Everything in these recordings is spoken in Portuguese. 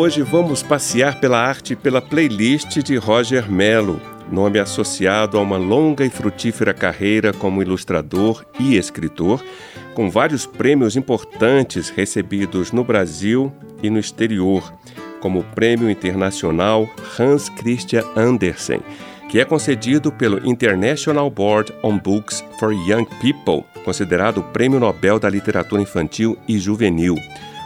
Hoje vamos passear pela arte pela playlist de Roger Mello, nome associado a uma longa e frutífera carreira como ilustrador e escritor, com vários prêmios importantes recebidos no Brasil e no exterior, como o Prêmio Internacional Hans Christian Andersen, que é concedido pelo International Board on Books for Young People, considerado o Prêmio Nobel da Literatura Infantil e Juvenil.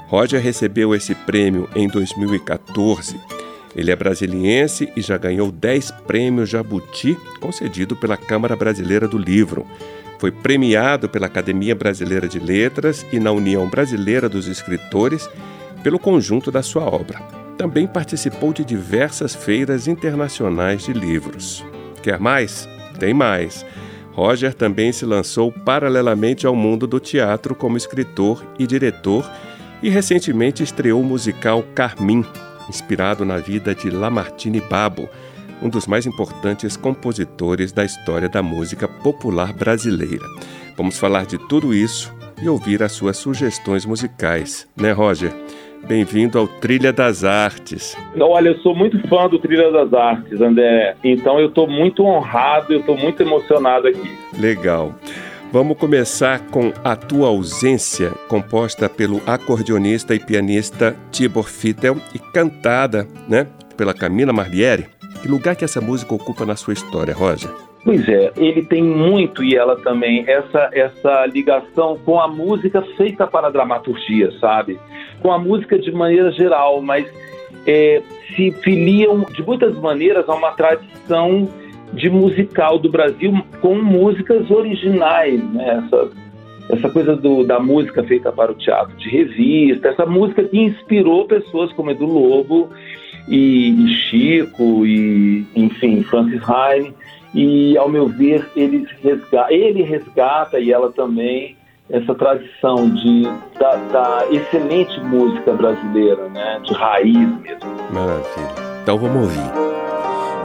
Roger recebeu esse prêmio em 2014. Ele é brasiliense e já ganhou 10 prêmios Jabuti, concedido pela Câmara Brasileira do Livro. Foi premiado pela Academia Brasileira de Letras e na União Brasileira dos Escritores pelo conjunto da sua obra. Também participou de diversas feiras internacionais de livros. Quer mais? Tem mais. Roger também se lançou paralelamente ao mundo do teatro como escritor e diretor e recentemente estreou o musical Carmim, inspirado na vida de Lamartine Babo, um dos mais importantes compositores da história da música popular brasileira. Vamos falar de tudo isso e ouvir as suas sugestões musicais, né, Roger? Bem-vindo ao Trilha das Artes. Olha, eu sou muito fã do Trilha das Artes, André. Então eu estou muito honrado, eu estou muito emocionado aqui. Legal. Vamos começar com A Tua Ausência, composta pelo acordeonista e pianista Tibor Fittel e cantada né, pela Camila Marliere. Que lugar que essa música ocupa na sua história, Roger? Pois é, ele tem muito e ela também essa essa ligação com a música feita para a dramaturgia, sabe? Com a música de maneira geral, mas é, se filiam de muitas maneiras a uma tradição de musical do Brasil com músicas originais, né? Essa, essa coisa do, da música feita para o teatro de revista, essa música que inspirou pessoas como Edu Lobo e, e Chico e, enfim, Francis Heine. E, ao meu ver, ele resgata, ele resgata e ela também essa tradição de, da, da excelente música brasileira, né? De raiz mesmo. Maravilha. Então vamos ouvir.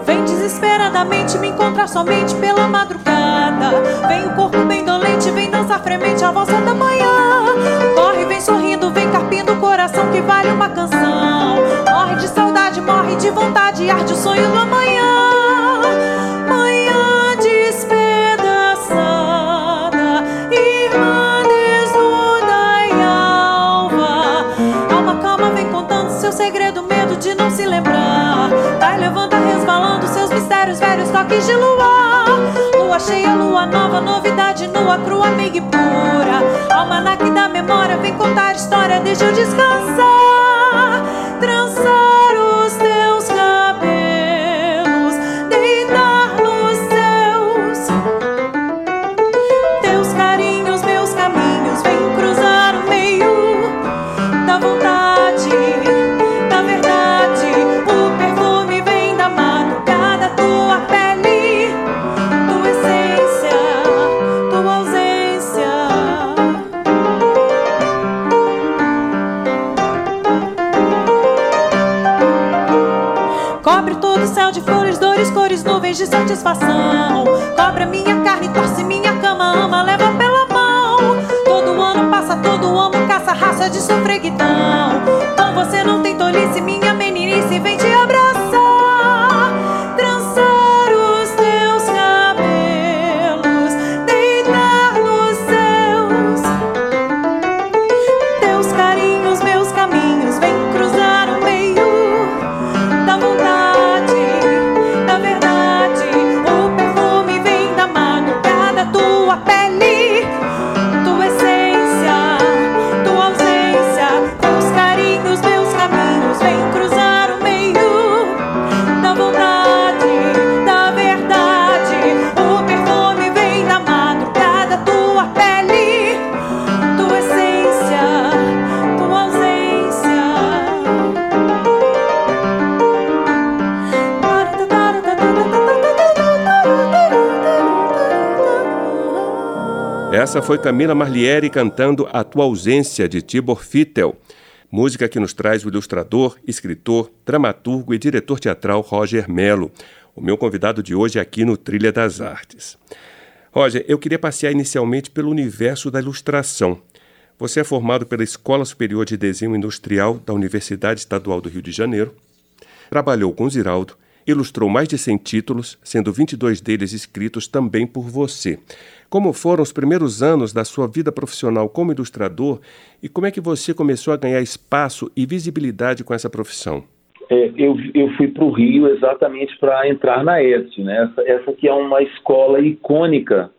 Vem desesperadamente me encontrar somente pela madrugada. Vem o corpo bem dolente, vem dançar fremente a voz da manhã. Corre, vem sorrindo, vem carpindo o coração que vale uma canção. Morre de saudade, morre de vontade, arde o sonho do amanhã. Toques de luar. Lua cheia, lua nova, novidade nua, crua, amiga e pura. Almanac da memória, vem contar história, deixa eu descansar. De satisfação. Cobra minha carne, torce minha cama, ama, leva pela mão. Todo ano passa, todo ano caça raça de sofreguidão. Com você não tem tolice, Essa foi Camila Marliere cantando A Tua Ausência, de Tibor Fittel. Música que nos traz o ilustrador, escritor, dramaturgo e diretor teatral Roger Melo, o meu convidado de hoje aqui no Trilha das Artes. Roger, eu queria passear inicialmente pelo universo da ilustração. Você é formado pela Escola Superior de Desenho Industrial da Universidade Estadual do Rio de Janeiro, trabalhou com Ziraldo, ilustrou mais de 100 títulos, sendo 22 deles escritos também por você. Como foram os primeiros anos da sua vida profissional como ilustrador e como é que você começou a ganhar espaço e visibilidade com essa profissão? É, eu, eu fui para o Rio exatamente para entrar na EST, né? Essa, essa que é uma escola icônica.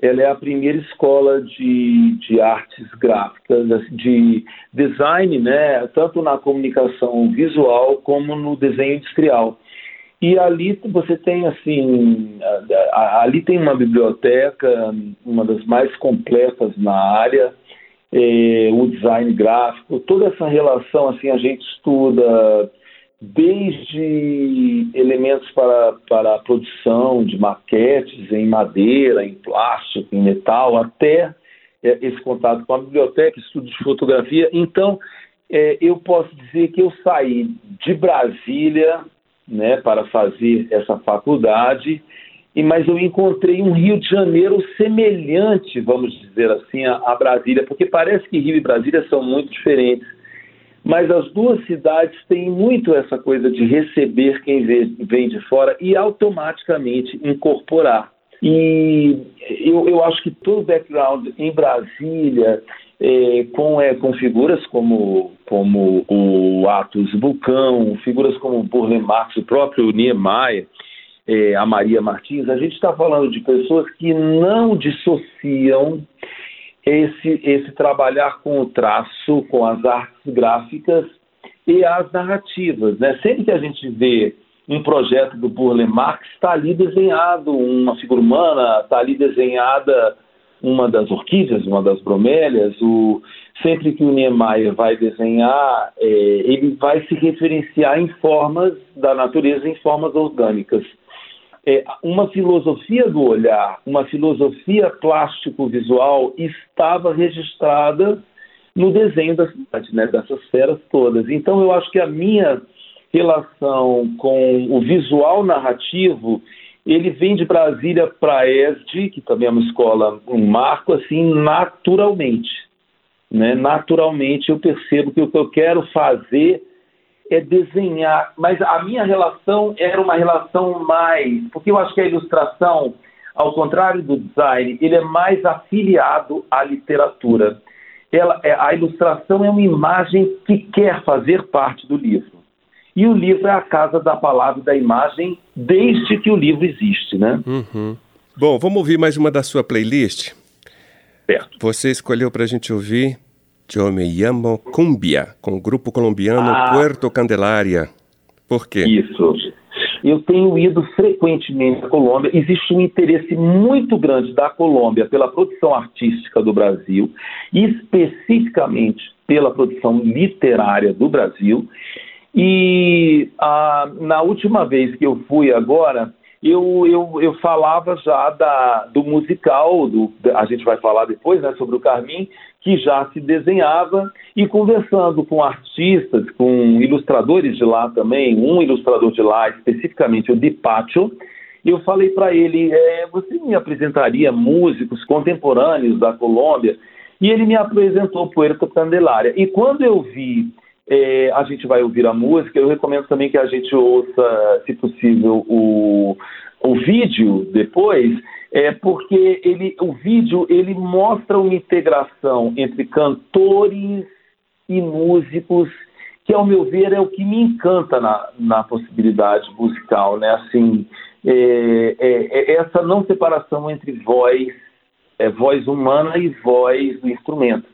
Ela é a primeira escola de, de artes gráficas, de design, né? Tanto na comunicação visual como no desenho industrial. E ali você tem assim, ali tem uma biblioteca, uma das mais completas na área, é, o design gráfico, toda essa relação assim a gente estuda desde elementos para, para a produção de maquetes em madeira, em plástico, em metal, até é, esse contato com a biblioteca, estudo de fotografia. Então, é, eu posso dizer que eu saí de Brasília né, para fazer essa faculdade, e mas eu encontrei um Rio de Janeiro semelhante, vamos dizer assim, a, a Brasília, porque parece que Rio e Brasília são muito diferentes. Mas as duas cidades têm muito essa coisa de receber quem vem de fora e automaticamente incorporar. E eu, eu acho que todo o background em Brasília, é, com, é, com figuras como, como o Atos Vulcão, figuras como o Burle Marx, o próprio Niemeyer, é, a Maria Martins, a gente está falando de pessoas que não dissociam esse, esse trabalhar com o traço, com as artes gráficas e as narrativas. Né? Sempre que a gente vê um projeto do Burle Marx, está ali desenhado uma figura humana, está ali desenhada uma das orquídeas, uma das bromélias. O, sempre que o Niemeyer vai desenhar, é, ele vai se referenciar em formas da natureza, em formas orgânicas é, uma filosofia do olhar, uma filosofia plástico-visual estava registrada no desenho da cidade, né, dessas feras todas. Então, eu acho que a minha relação com o visual narrativo, ele vem de Brasília para a ESD, que também é uma escola, um marco, assim, naturalmente. Né? Naturalmente, eu percebo que o que eu quero fazer é desenhar, mas a minha relação era uma relação mais, porque eu acho que a ilustração, ao contrário do design, ele é mais afiliado à literatura. Ela, é, a ilustração é uma imagem que quer fazer parte do livro. E o livro é a casa da palavra e da imagem desde que o livro existe, né? Uhum. Bom, vamos ouvir mais uma da sua playlist? Certo. Você escolheu para a gente ouvir Eu Me Llamo Cumbia, com o grupo colombiano ah, Puerto Candelária. Por quê? Isso. Eu tenho ido frequentemente à Colômbia. Existe um interesse muito grande da Colômbia pela produção artística do Brasil, especificamente pela produção literária do Brasil. E ah, na última vez que eu fui agora, eu, eu, eu falava já da, do musical, do, a gente vai falar depois né, sobre o Carmim, que já se desenhava, e conversando com artistas, com ilustradores de lá também, um ilustrador de lá, especificamente o Dipacho, eu falei para ele: é, você me apresentaria músicos contemporâneos da Colômbia? E ele me apresentou Puerto Candelária. E quando eu vi, é, a gente vai ouvir a música, eu recomendo também que a gente ouça, se possível, o, o vídeo depois é porque ele, o vídeo ele mostra uma integração entre cantores e músicos que ao meu ver é o que me encanta na, na possibilidade musical, né? Assim, é, é, é essa não separação entre voz, é, voz humana e voz do instrumento.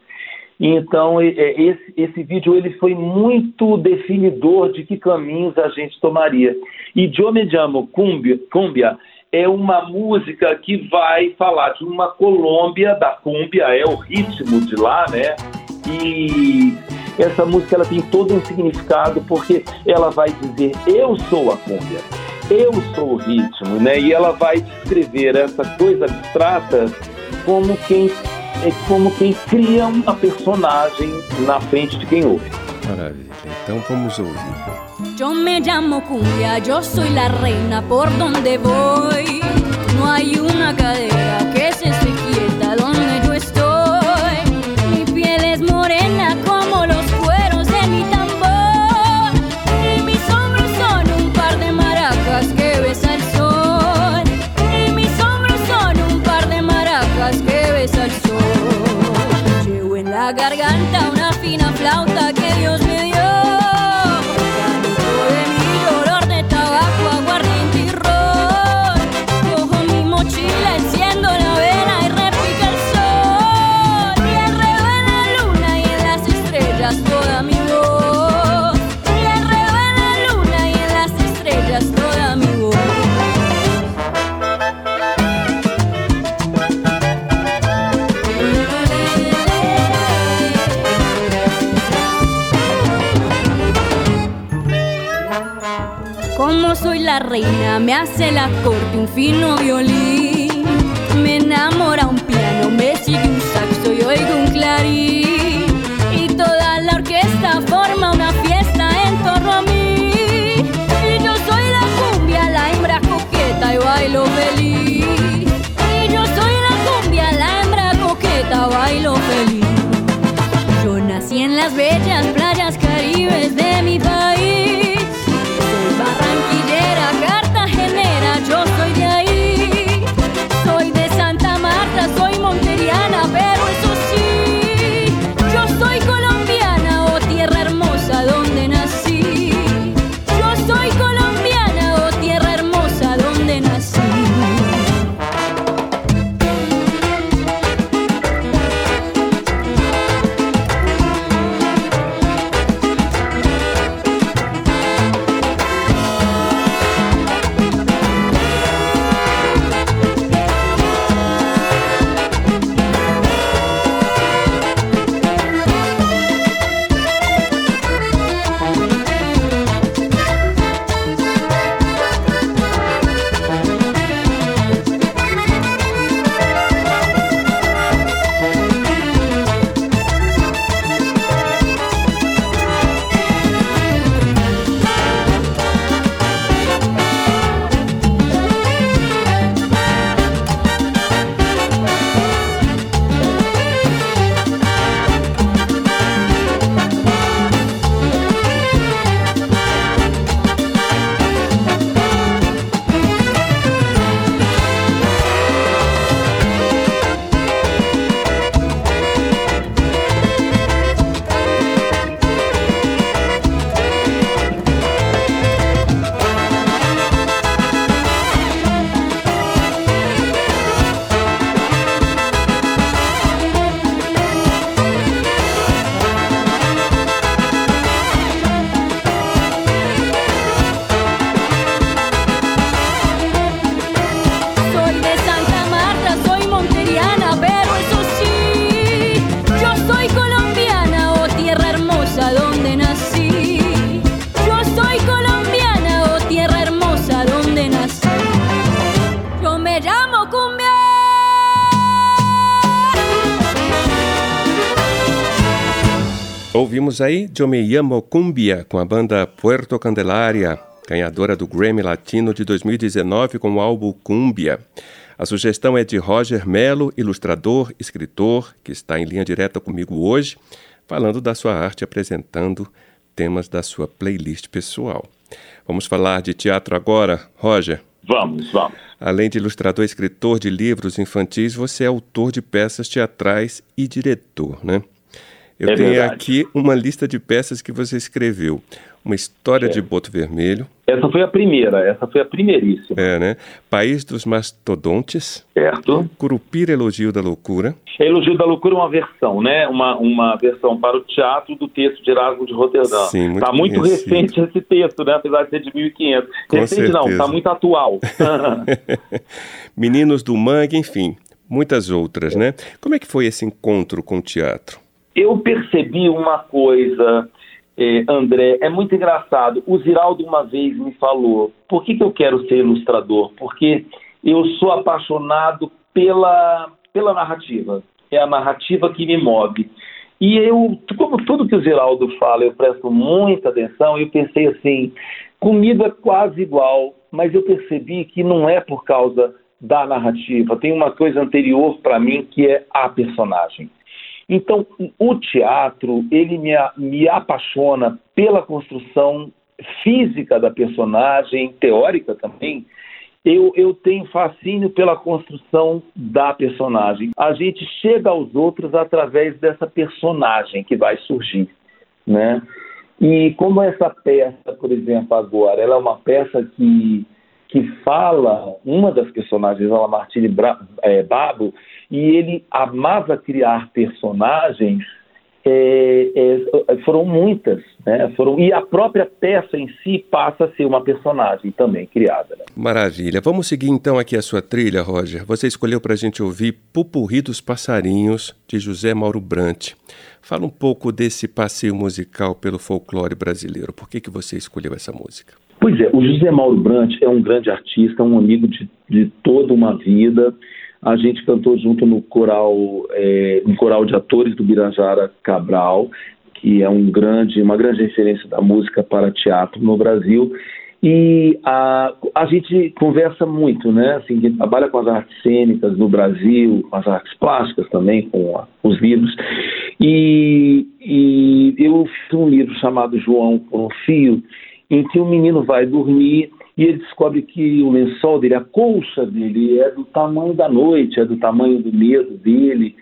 Então, é, esse, esse vídeo ele foi muito definidor de que caminhos a gente tomaria. E Eu Me Llamo Cumbia, Cumbia é uma música que vai falar de uma Colômbia da cúmbia, é o ritmo de lá, né? E essa música ela tem todo um significado porque ela vai dizer eu sou a cúmbia, eu sou o ritmo, né? E ela vai descrever essa coisa abstrata como quem é como quem cria uma personagem na frente de quem ouve. Maravilha. Então vamos ouvir. Yo me llamo cumbia, yo soy la reina por donde voy. No hay una cadera que se reina, me hace la corte un fino violín. Me enamora un piano, me sigue un saxo y oigo un clarín. Y toda la orquesta forma una fiesta en torno a mí. Y yo soy la cumbia, la hembra coqueta y bailo feliz. Y yo soy la cumbia, la hembra coqueta, bailo feliz. Yo nací en las bellas playas caribes de mi país. Ouvimos aí Eu Me Llamo Cumbia com a banda Puerto Candelaria, ganhadora do Grammy Latino de 2019 com o álbum Cumbia. A sugestão é de Roger Melo, ilustrador, escritor, que está em linha direta comigo hoje, falando da sua arte, apresentando temas da sua playlist pessoal. Vamos falar de teatro agora, Roger. Vamos, vamos. Além de ilustrador e escritor de livros infantis, você é autor de peças teatrais e diretor, né? Eu É tenho verdade. aqui uma lista de peças que você escreveu. Uma história de Boto Vermelho, Essa foi a primeira, essa foi a primeiríssima, é, né? País dos Mastodontes, certo? Curupira Elogio da Loucura, Elogio da Loucura é uma versão, né? Uma, uma versão para o teatro do texto de Erasmo de Roterdã. Sim, muito tá muito recente esse texto, né? Apesar de ser de 1500. Com recente não, certeza. tá muito atual. Meninos do Mangue, enfim, muitas outras, né? Como é que foi esse encontro com o teatro? Eu percebi uma coisa, eh, André, é muito engraçado. O Ziraldo uma vez me falou: por que, que eu quero ser ilustrador? Porque eu sou apaixonado pela, pela narrativa. É a narrativa que me move. E eu, como tudo que o Geraldo fala, eu presto muita atenção, eu pensei assim, comigo é quase igual, mas eu percebi que não é por causa da narrativa, tem uma coisa anterior para mim que é a personagem. Então, o teatro, ele me, me apaixona pela construção física da personagem, teórica também, eu, eu tenho fascínio pela construção da personagem. A gente chega aos outros através dessa personagem que vai surgir, né? E como essa peça, por exemplo, agora, ela é uma peça que, que fala, uma das personagens, ela Martini é, Babo, e ele amava criar personagens é, é, foram muitas, né? Foram, e a própria peça em si passa a ser uma personagem também criada. Né? Maravilha. Vamos seguir então aqui a sua trilha, Roger. Você escolheu para a gente ouvir Pupurri dos Passarinhos, de José Mauro Brant. Fala um pouco desse passeio musical pelo folclore brasileiro. Por que, que você escolheu essa música? Pois é, o José Mauro Brant é um grande artista, um amigo de, de toda uma vida. A gente cantou junto no coral, é, um coral de atores do Birajara Cabral, que é um grande, uma grande referência da música para teatro no Brasil. E a, a gente conversa muito, né? Assim, trabalha com as artes cênicas no Brasil, com as artes plásticas também, com a, os livros. E, e eu fiz um livro chamado João com Fio, em que o menino vai dormir e ele descobre que o lençol dele, a colcha dele, é do tamanho da noite, é do tamanho do medo dele.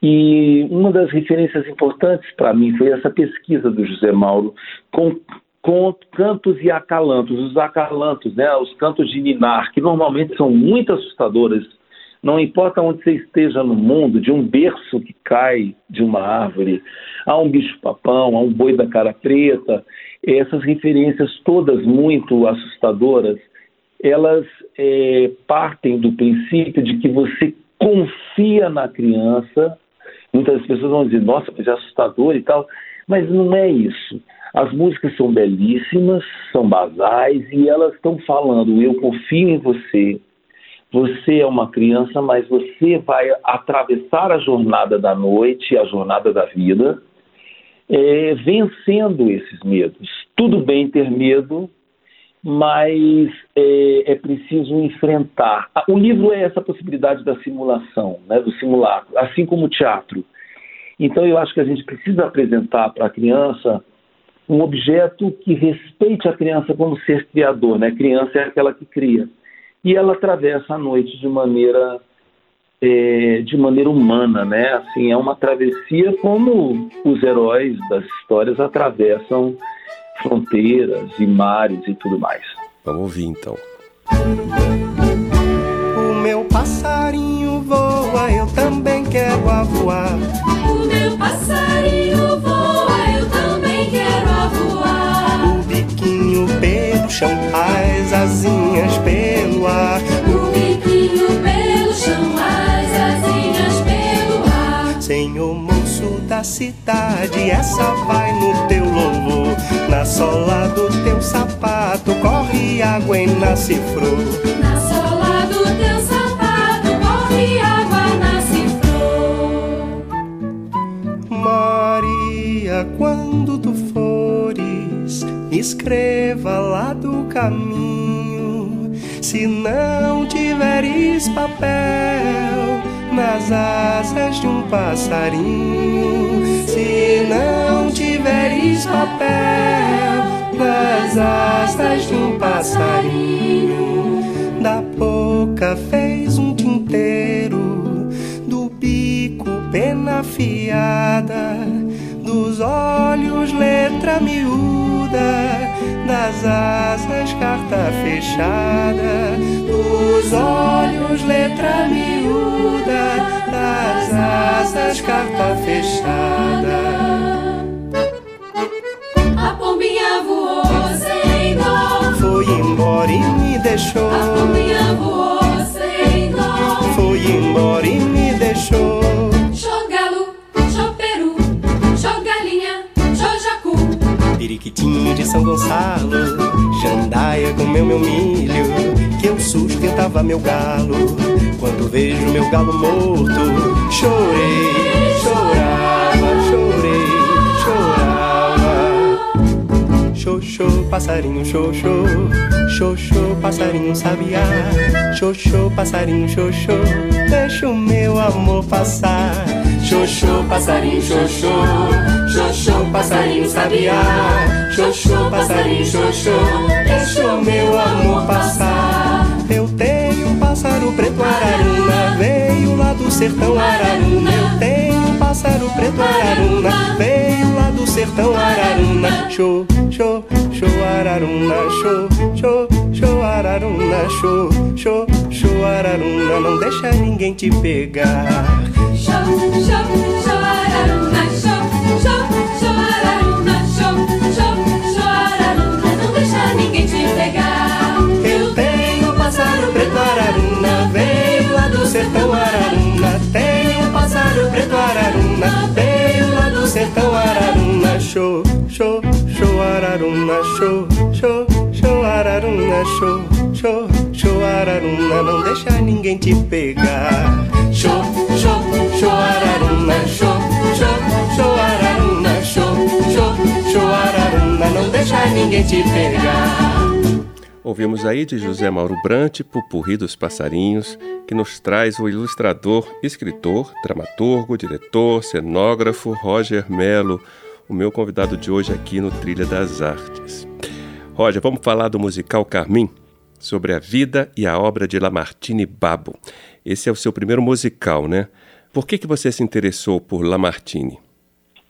E uma das referências importantes para mim foi essa pesquisa do José Mauro com, com cantos e acalantos. Os acalantos, né, os cantos de ninar, que normalmente são muito assustadores. Não importa onde você esteja no mundo, de um berço que cai de uma árvore, a um bicho-papão, a um boi da cara preta, essas referências todas muito assustadoras, elas é, partem do princípio de que você confia na criança. Muitas pessoas vão dizer, nossa, mas é assustador e tal, mas não é isso. As músicas são belíssimas, são basais e elas estão falando: eu confio em você. Você é uma criança, mas você vai atravessar a jornada da noite, a jornada da vida, é, vencendo esses medos. Tudo bem ter medo, mas é, é, preciso enfrentar. O livro é essa possibilidade da simulação, né, do simulacro, assim como o teatro. Então eu acho que a gente precisa apresentar para a criança um objeto que respeite a criança como ser criador, né? Criança é aquela que cria. E ela atravessa a noite de maneira é, de maneira humana, né? Assim, é uma travessia como os heróis das histórias atravessam fronteiras e mares e tudo mais. Vamos ouvir então. O meu passarinho voa, eu também quero voar. O meu passarinho voa, eu também quero voar. O biquinho pelo chão, as essa vai no teu louvor. Na sola do teu sapato corre água e nasce flor. Na sola do teu sapato corre água, nasce flor. Maria, quando tu fores, escreva lá do caminho. Se não tiveres papel nas asas de um passarinho, não tiveres papel nas asas de um passarinho, da boca fez um tinteiro, do bico pena afiada, dos olhos letra miúda, das asas carta fechada, dos olhos letra miúda, das asas carta fechada. A pombinha voou sem dó. Foi embora e me deixou. A pombinha voou de São Gonçalo, jandaia comeu meu milho, que eu sustentava meu galo. quando vejo meu galo morto. Chorei, chorava, chorei, chorava. Xoxô, passarinho, xoxô, xoxô, passarinho sabiá. Xoxô, passarinho, xoxô, deixa o meu amor passar. Xoxô, passarinho, xoxô, xoxô, passarinho sabiá. Xoxô, passarinho, xoxô, deixa o meu amor passar. Eu tenho um pássaro preto araruna, veio lá do sertão araruna. Eu tenho pássaro preto araruna, veio lá do sertão araruna. Xô, xô, xô araruna, xô, xô, xô araruna, xô, xô, xô araruna, não deixa ninguém te pegar. Show, show, show, araruna, lá do sertão araruna. Show, show, show araruna, show, show, show araruna, show, show, show araruna, não deixa ninguém te pegar. Show, show, show araruna, show, show, show araruna, show, show, show araruna, não deixa ninguém te pegar. Ouvimos aí de José Mauro Brant, Pupurri dos Passarinhos, que nos traz o ilustrador, escritor, dramaturgo, diretor, cenógrafo Roger Melo, o meu convidado de hoje aqui no Trilha das Artes. Roger, vamos falar do musical Carmim, sobre a vida e a obra de Lamartine Babo. Esse é o seu primeiro musical, né? Por que, que você se interessou por Lamartine?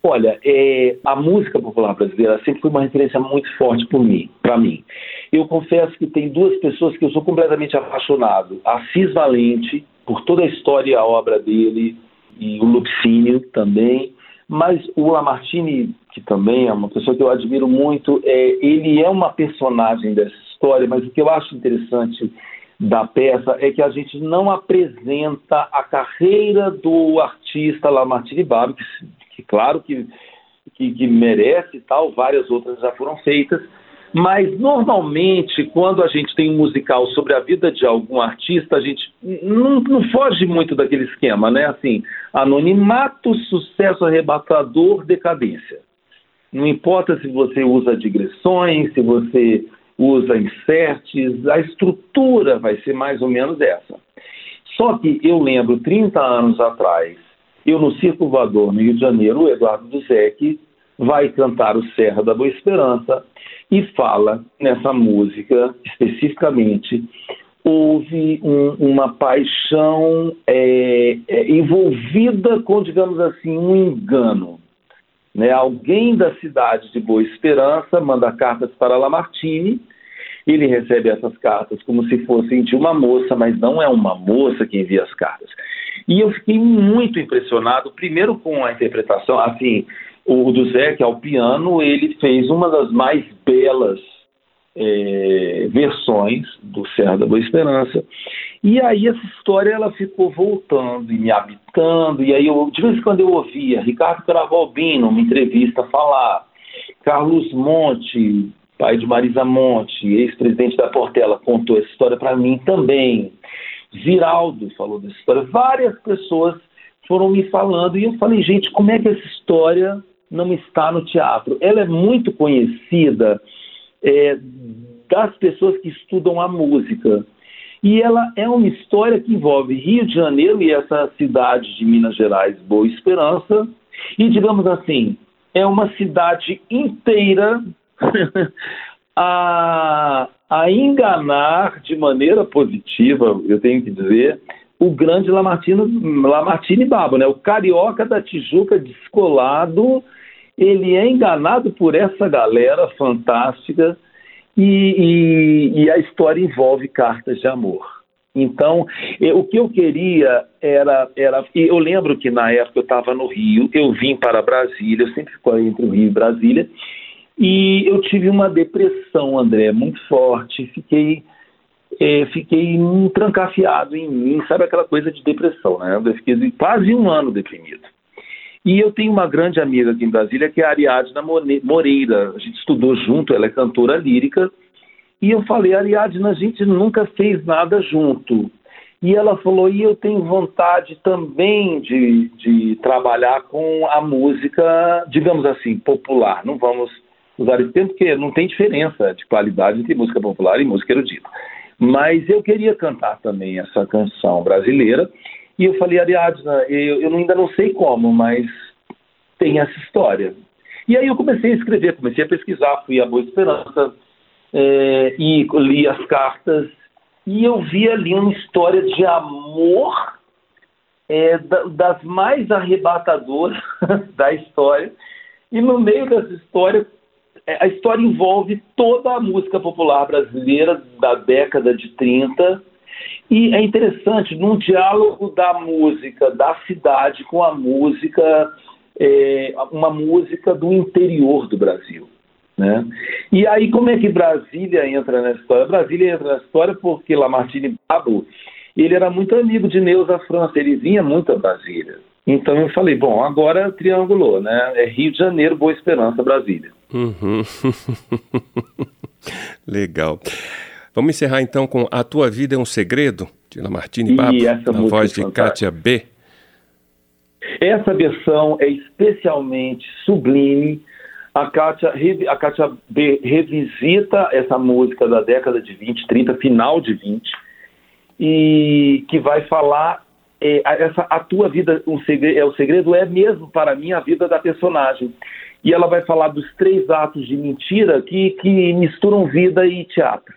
Olha, é, a música popular brasileira sempre foi uma referência muito forte por mim, para mim. Eu confesso que tem duas pessoas que eu sou completamente apaixonado. Assis Valente, por toda a história e a obra dele, e o Lupicínio também. Mas o Lamartine, que também é uma pessoa que eu admiro muito, é, ele é uma personagem dessa história, mas o que eu acho interessante da peça é que a gente não apresenta a carreira do artista Lamartine Babo, que, que claro que, que, que merece e tal, várias outras já foram feitas, mas normalmente quando a gente tem um musical sobre a vida de algum artista, a gente não, não foge muito daquele esquema, né? Assim, anonimato, sucesso arrebatador, decadência. Não importa se você usa digressões, se você usa inserts, a estrutura vai ser mais ou menos essa. Só que eu lembro, 30 anos atrás, eu no Circo Voador, no Rio de Janeiro, o Eduardo Duzek vai cantar o Serra da Boa Esperança e fala nessa música, especificamente, houve um, uma paixão é, é, envolvida com, digamos assim, um engano. Né? Alguém da cidade de Boa Esperança manda cartas para Lamartine, ele recebe essas cartas como se fossem de uma moça, mas não é uma moça que envia as cartas. E eu fiquei muito impressionado, primeiro com a interpretação, assim, o do Zé, que é o piano, ele fez uma das mais belas é, versões do Serra da Boa Esperança. E aí essa história ela ficou voltando e me habitando, e aí eu, de vez em quando eu ouvia Ricardo Caravalbino, uma entrevista, falar, Carlos Monte, pai de Marisa Monte, ex-presidente da Portela, contou essa história para mim também. Ziraldo falou dessa história. Várias pessoas foram me falando e eu falei, gente, como é que essa história não está no teatro? Ela é muito conhecida é, das pessoas que estudam a música. E ela é uma história que envolve Rio de Janeiro e essa cidade de Minas Gerais, Boa Esperança. E, digamos assim, é uma cidade inteira a, a enganar de maneira positiva, eu tenho que dizer, o grande Lamartine, Babo, né? O carioca da Tijuca descolado, ele é enganado por essa galera fantástica e, e, e a história envolve cartas de amor. Então, eu, o que eu queria era, era. Eu lembro que na época eu estava no Rio, eu vim para Brasília, eu sempre fico entre o Rio e Brasília, e eu tive uma depressão, André, muito forte. Fiquei, é, fiquei trancafiado em mim, sabe aquela coisa de depressão, né? Eu fiquei quase um ano deprimido. E eu tenho uma grande amiga aqui em Brasília, que é a Ariadna Moreira. A gente estudou junto, ela é cantora lírica. E eu falei, Ariadna, a gente nunca fez nada junto. E ela falou: e eu tenho vontade também de, de trabalhar com a música, digamos assim, popular. Não vamos usar esse termo, porque não tem diferença de qualidade entre música popular e música erudita. Mas eu queria cantar também essa canção brasileira. E eu falei, Ariadna, eu, eu ainda não sei como, mas tem essa história. E aí eu comecei a escrever, comecei a pesquisar, fui a Boa Esperança é, e li as cartas e eu vi ali uma história de amor é, das mais arrebatadoras da história. E no meio dessa história, é, a história envolve toda a música popular brasileira da década de 30. E é interessante, num diálogo da música da cidade com a música, é, uma música do interior do Brasil. Né? E aí, como é que Brasília entra na história? Brasília entra na história porque Lamartine Pablo ele era muito amigo de Neuza França, ele vinha muito a Brasília. Então eu falei, bom, agora triangulou, né? É Rio de Janeiro, Boa Esperança, Brasília. Uhum. Legal. Vamos encerrar então com A Tua Vida é um Segredo, de Lamartine Pablo, na voz de Kátia B. Essa versão é especialmente sublime, a Kátia, a Kátia B revisita essa música da década de 20, 30, final de 20, e que vai falar é, essa a tua vida um segredo, é o segredo é mesmo para mim a vida da personagem. E ela vai falar dos três atos de mentira que, que misturam vida e teatro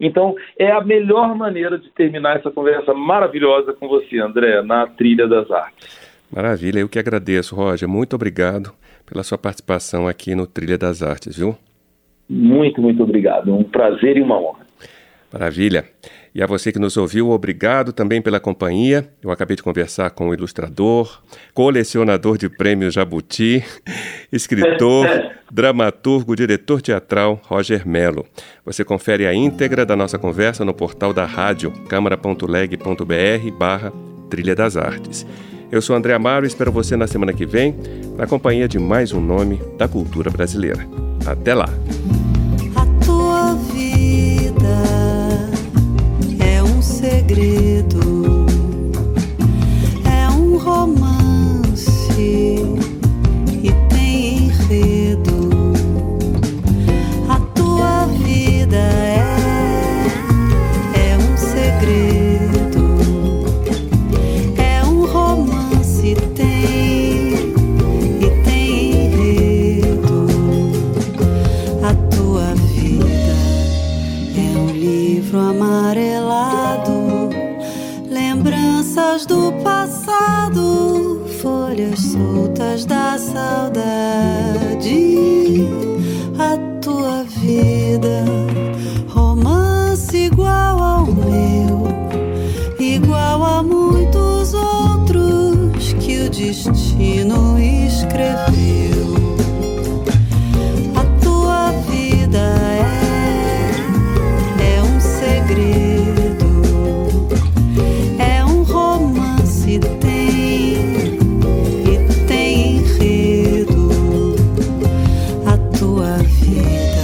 então é a melhor maneira de terminar essa conversa maravilhosa com você André na trilha das artes maravilha eu que agradeço Roger muito obrigado pela sua participação aqui no Trilha das Artes, viu? Muito, muito obrigado. Um prazer e uma honra. Maravilha. E a você que nos ouviu, obrigado também pela companhia. Eu acabei de conversar com o ilustrador, colecionador de prêmios Jabuti, escritor, dramaturgo, diretor teatral Roger Melo. Você confere a íntegra da nossa conversa no portal da rádio câmara.leg.br barra Trilha das Artes. Eu sou André Amaro e espero você na semana que vem, na companhia de mais um nome da cultura brasileira. Até lá! Segredo, 你的。